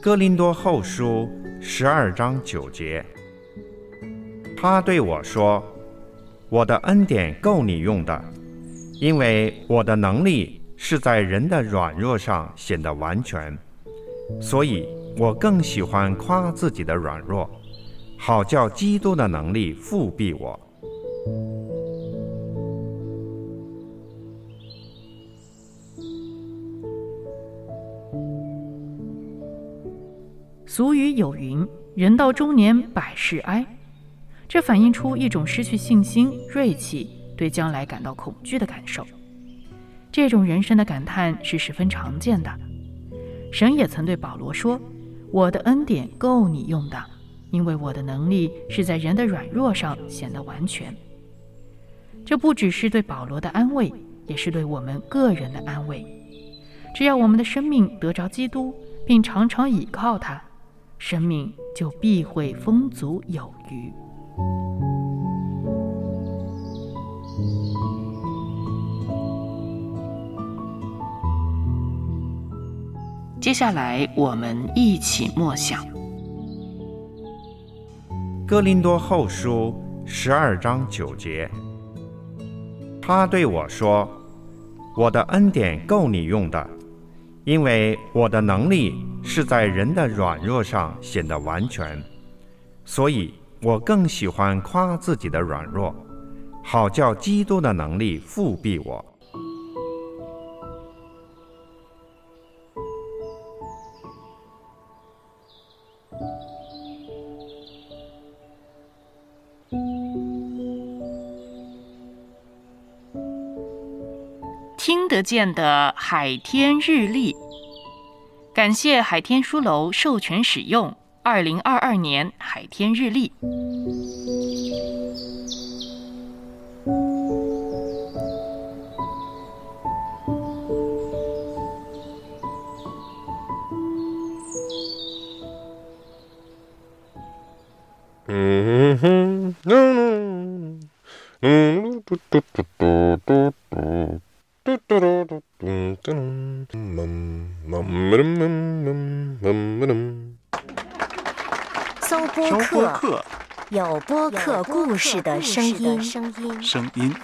哥林多后书十二章九节，他对我说：“我的恩典够你用的，因为我的能力是在人的软弱上显得完全。”所以我更喜欢夸自己的软弱，好叫基督的能力复庇我。俗语有云：“人到中年百事哀。”这反映出一种失去信心、锐气、对将来感到恐惧的感受。这种人生的感叹是十分常见的。神也曾对保罗说：“我的恩典够你用的，因为我的能力是在人的软弱上显得完全。”这不只是对保罗的安慰，也是对我们个人的安慰。只要我们的生命得着基督，并常常倚靠他，生命就必会丰足有余。接下来，我们一起默想《哥林多后书》十二章九节。他对我说：“我的恩典够你用的，因为我的能力是在人的软弱上显得完全。所以我更喜欢夸自己的软弱，好叫基督的能力复辟我。”听得见的海天日历，感谢海天书楼授权使用二零二二年海天日历。嗯哼，嗯嗯，嘟嘟嘟嘟嘟嘟。搜播客，有播客故事的声音。声音。